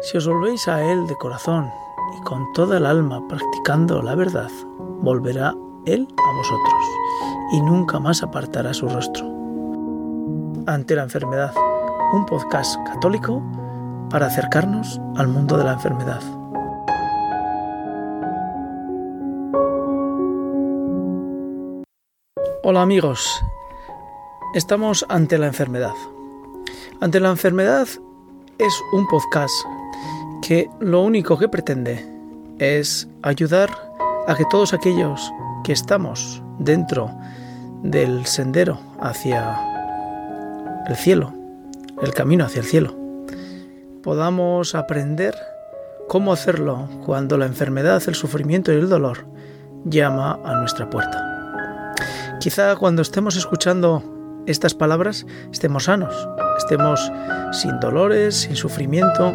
Si os volvéis a Él de corazón y con toda el alma practicando la verdad, volverá Él a vosotros y nunca más apartará su rostro. Ante la enfermedad, un podcast católico para acercarnos al mundo de la enfermedad. Hola amigos, estamos ante la enfermedad. Ante la enfermedad es un podcast que lo único que pretende es ayudar a que todos aquellos que estamos dentro del sendero hacia el cielo, el camino hacia el cielo, podamos aprender cómo hacerlo cuando la enfermedad, el sufrimiento y el dolor llama a nuestra puerta. Quizá cuando estemos escuchando estas palabras estemos sanos, estemos sin dolores, sin sufrimiento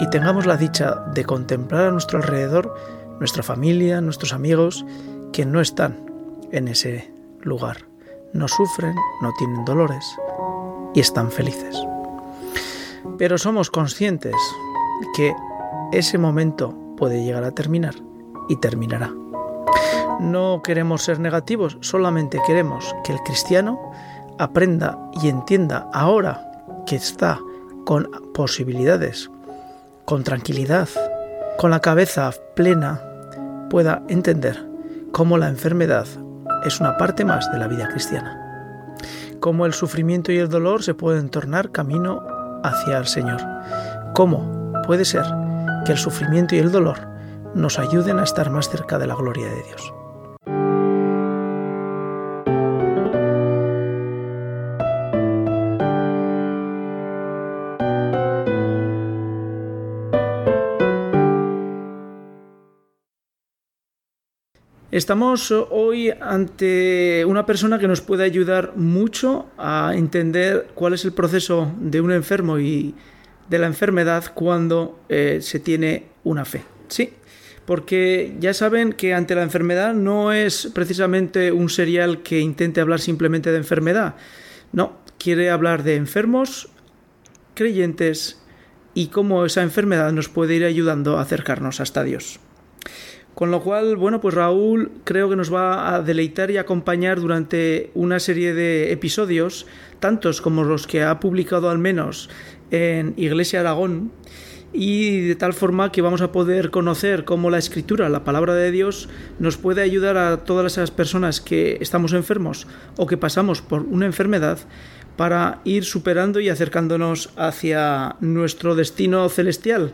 y tengamos la dicha de contemplar a nuestro alrededor nuestra familia, nuestros amigos que no están en ese lugar, no sufren, no tienen dolores y están felices. Pero somos conscientes que ese momento puede llegar a terminar y terminará. No queremos ser negativos, solamente queremos que el cristiano aprenda y entienda ahora que está con posibilidades, con tranquilidad, con la cabeza plena, pueda entender cómo la enfermedad es una parte más de la vida cristiana, cómo el sufrimiento y el dolor se pueden tornar camino hacia el Señor, cómo puede ser que el sufrimiento y el dolor nos ayuden a estar más cerca de la gloria de Dios. Estamos hoy ante una persona que nos puede ayudar mucho a entender cuál es el proceso de un enfermo y de la enfermedad cuando eh, se tiene una fe. Sí, porque ya saben que ante la enfermedad no es precisamente un serial que intente hablar simplemente de enfermedad. No, quiere hablar de enfermos, creyentes y cómo esa enfermedad nos puede ir ayudando a acercarnos hasta Dios. Con lo cual, bueno, pues Raúl creo que nos va a deleitar y acompañar durante una serie de episodios, tantos como los que ha publicado al menos en Iglesia Aragón, y de tal forma que vamos a poder conocer cómo la escritura, la palabra de Dios, nos puede ayudar a todas esas personas que estamos enfermos o que pasamos por una enfermedad para ir superando y acercándonos hacia nuestro destino celestial.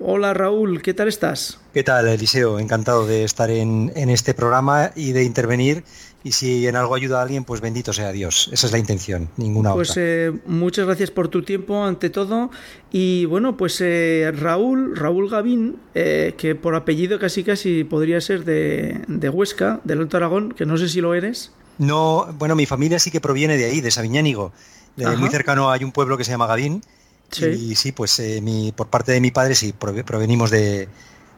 Hola Raúl, ¿qué tal estás? ¿Qué tal, Eliseo? Encantado de estar en, este programa y de intervenir. Y si en algo ayuda a alguien, pues bendito sea Dios. Esa es la intención, ninguna pues, otra. Pues muchas gracias por tu tiempo ante todo. Y bueno, pues eh, Raúl, Raúl Gavín, eh, que por apellido casi casi podría ser de, de Huesca, del Alto Aragón, que no sé si lo eres. No, bueno, mi familia sí que proviene de ahí, de Sabiñánigo. muy cercano hay un pueblo que se llama Gavín y sí, pues eh, mi, por parte de mi padre sí, provenimos del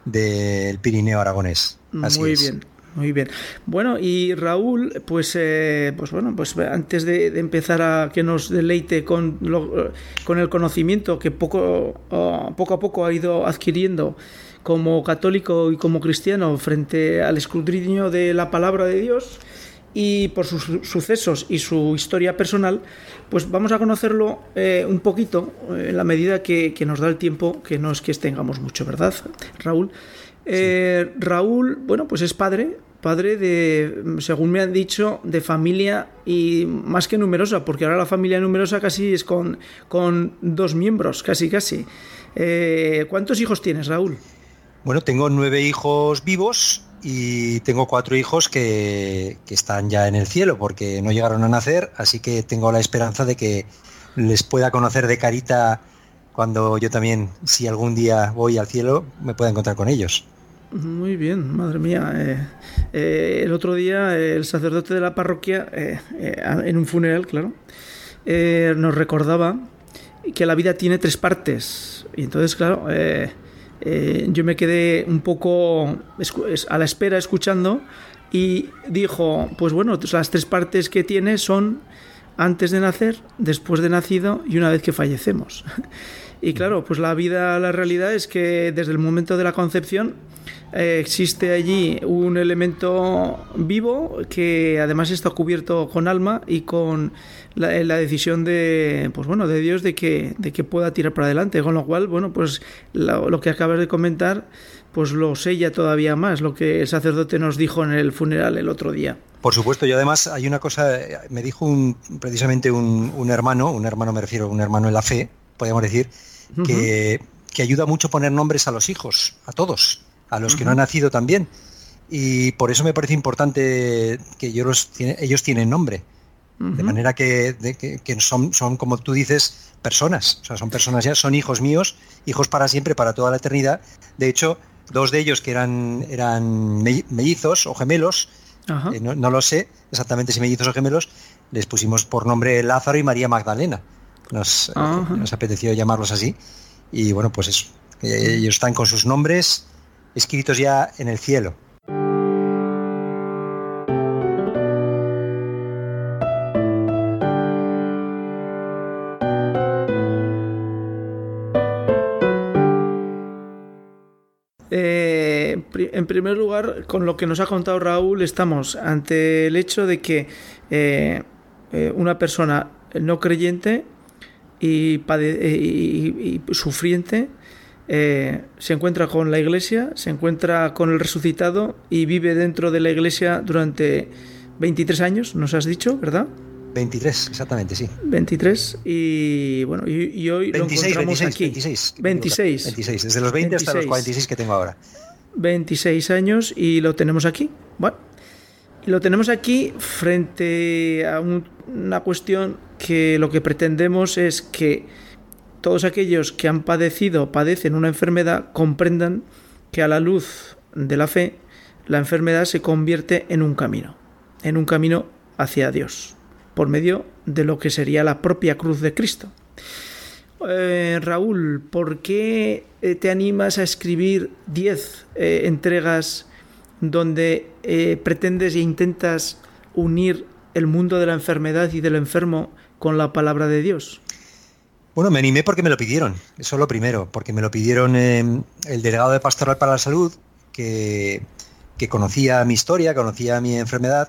de, Pirineo aragonés. muy bien. Muy bien. Bueno, y Raúl, pues, eh, pues bueno, pues antes de, empezar a que nos deleite con, con el conocimiento que poco, poco a poco ha ido adquiriendo como católico y como cristiano frente al escrutinio de la palabra de Dios, y por sus sucesos y su historia personal, pues vamos a conocerlo eh, un poquito eh, en la medida que, nos da el tiempo, que no es que tengamos mucho, ¿verdad, Raúl? Eh, Raúl, bueno, pues es padre, padre de, según me han dicho, de familia y más que numerosa, porque ahora la familia numerosa casi es con, con dos miembros, casi, casi. ¿Cuántos hijos tienes, Raúl? Bueno, tengo nueve hijos vivos y tengo cuatro hijos que, están ya en el cielo porque no llegaron a nacer, así que tengo la esperanza de que les pueda conocer de carita cuando yo también, si algún día voy al cielo, me pueda encontrar con ellos. Muy bien, madre mía. Eh, eh, el otro día el sacerdote de la parroquia, eh, en un funeral, claro, nos recordaba que la vida tiene tres partes. Y entonces, claro, eh, yo me quedé un poco a la espera escuchando y dijo, pues bueno, las tres partes que tiene son antes de nacer, después de nacido y una vez que fallecemos. Y claro, pues la vida, la realidad es que desde el momento de la concepción eh, existe allí un elemento vivo que además está cubierto con alma y con la, decisión de, pues bueno, de Dios de que, de que pueda tirar para adelante. Con lo cual, bueno, pues lo, que acabas de comentar, pues lo sella todavía más, lo que el sacerdote nos dijo en el funeral el otro día. Por supuesto, y además hay una cosa, me dijo un, precisamente un, un hermano, un hermano me refiero, un hermano en la fe, podríamos decir, que, ayuda mucho poner nombres a los hijos, a todos, a los que no han nacido también. Y por eso me parece importante que ellos, ellos tienen nombre. De manera que, son, son, como tú dices, personas. O sea, son personas ya, son hijos míos, hijos para siempre, para toda la eternidad. De hecho, dos de ellos que eran, eran mellizos o gemelos, eh, no, lo sé exactamente si mellizos o gemelos, les pusimos por nombre Lázaro y María Magdalena. Nos, nos apeteció llamarlos así. Y bueno, pues eso. Ellos están con sus nombres escritos ya en el cielo. Eh, en primer lugar, con lo que nos ha contado Raúl, estamos ante el hecho de que eh, eh, una persona no creyente eh, y, sufriente, eh, se encuentra con la iglesia, se encuentra con el resucitado y vive dentro de la iglesia durante 23 años, nos has dicho, ¿verdad? 23, exactamente, sí. 23 y bueno, y, hoy lo encontramos aquí. 26, 26. 26, desde los 20 hasta los 46 que tengo ahora. 26 años y lo tenemos aquí. Bueno, y lo tenemos aquí frente a una cuestión que lo que pretendemos es que todos aquellos que han padecido, padecen una enfermedad, comprendan que a la luz de la fe, la enfermedad se convierte en un camino, en un camino hacia Dios, por medio de lo que sería la propia cruz de Cristo. Eh, Raúl, ¿por qué eh, te animas a escribir 10 eh, entregas donde pretendes e intentas unir el mundo de la enfermedad y del enfermo con la palabra de Dios? Bueno, me animé porque me lo pidieron, eso es lo primero, porque me lo pidieron em, el delegado de Pastoral para la Salud, que, conocía mi historia, conocía mi enfermedad,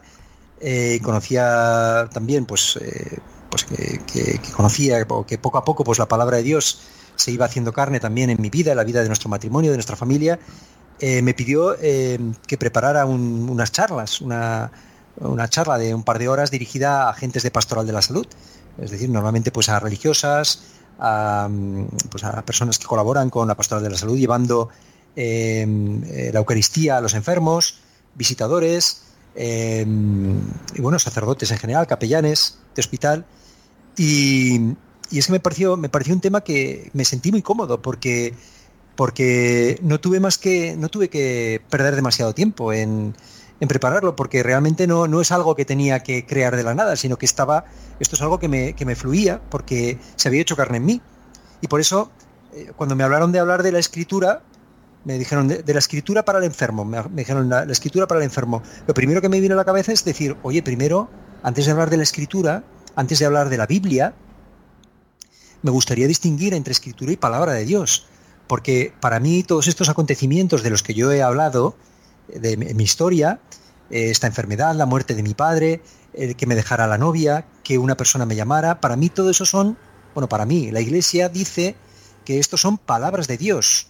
eh, conocía también, pues, eh, pues que, conocía que poco a poco pues, la palabra de Dios se iba haciendo carne también en mi vida, en la vida de nuestro matrimonio, de nuestra familia, eh, me pidió em, que preparara unas charlas, una, una charla de un par de horas dirigida a agentes de pastoral de la salud es decir, normalmente pues a religiosas, a, pues a personas que colaboran con la pastoral de la salud, llevando em, eh, la Eucaristía a los enfermos, visitadores, em, y bueno, sacerdotes en general, capellanes de hospital. Y, es que me pareció, me pareció un tema que me sentí muy cómodo porque, porque no tuve más que, no tuve que perder demasiado tiempo en, en prepararlo, porque realmente no, no es algo que tenía que crear de la nada, sino que estaba, esto es algo que me, que me fluía, porque se había hecho carne en mí. Y por eso, eh, cuando me hablaron de hablar de la escritura, me dijeron de, la escritura para el enfermo, me, dijeron la, escritura para el enfermo. Lo primero que me vino a la cabeza es decir, oye, primero, antes de hablar de la escritura, antes de hablar de la Biblia, me gustaría distinguir entre escritura y palabra de Dios, porque para mí todos estos acontecimientos de los que yo he hablado, de mi historia, eh, esta enfermedad, la muerte de mi padre, el que me dejara la novia, que una persona me llamara. Para mí todo eso son, bueno, para mí, la iglesia dice que estos son palabras de Dios,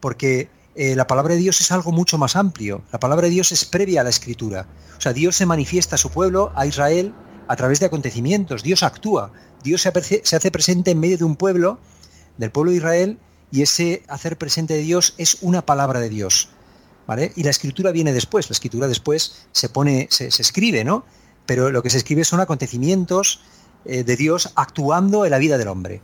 porque eh, la palabra de Dios es algo mucho más amplio. La palabra de Dios es previa a la escritura. O sea, Dios se manifiesta a su pueblo, a Israel, a través de acontecimientos. Dios actúa. Dios se, se hace presente en medio de un pueblo, del pueblo de Israel, y ese hacer presente de Dios es una palabra de Dios. Y la escritura viene después, la escritura después se pone, se, escribe, ¿no? Pero lo que se escribe son acontecimientos eh, de Dios actuando en la vida del hombre.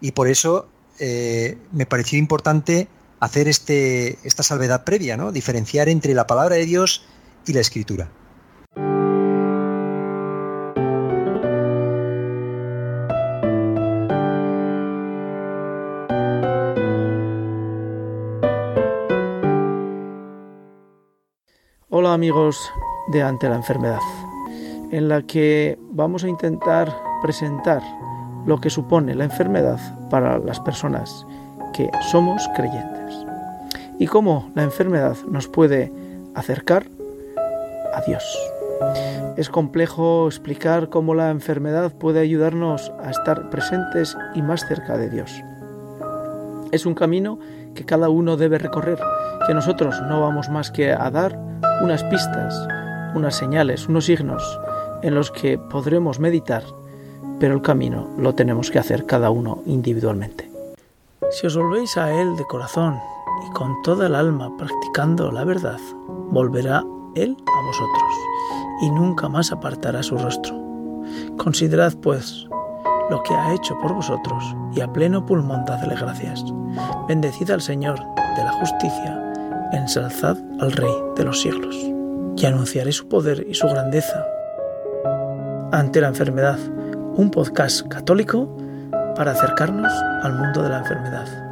Y por eso eh, me pareció importante hacer este, esta salvedad previa, ¿no? Diferenciar entre la palabra de Dios y la escritura. Amigos de Ante la Enfermedad, en la que vamos a intentar presentar lo que supone la enfermedad para las personas que somos creyentes y cómo la enfermedad nos puede acercar a Dios. Es complejo explicar cómo la enfermedad puede ayudarnos a estar presentes y más cerca de Dios. Es un camino que cada uno debe recorrer, que nosotros no vamos más que a dar unas pistas, unas señales, unos signos en los que podremos meditar, pero el camino lo tenemos que hacer cada uno individualmente. Si os volvéis a Él de corazón y con toda el alma practicando la verdad, volverá Él a vosotros y nunca más apartará su rostro. Considerad, pues, lo que ha hecho por vosotros y a pleno pulmón dadle gracias. Bendecid al Señor de la justicia, ensalzad al Rey de los siglos. Y anunciaré su poder y su grandeza ante la enfermedad, un podcast católico para acercarnos al mundo de la enfermedad.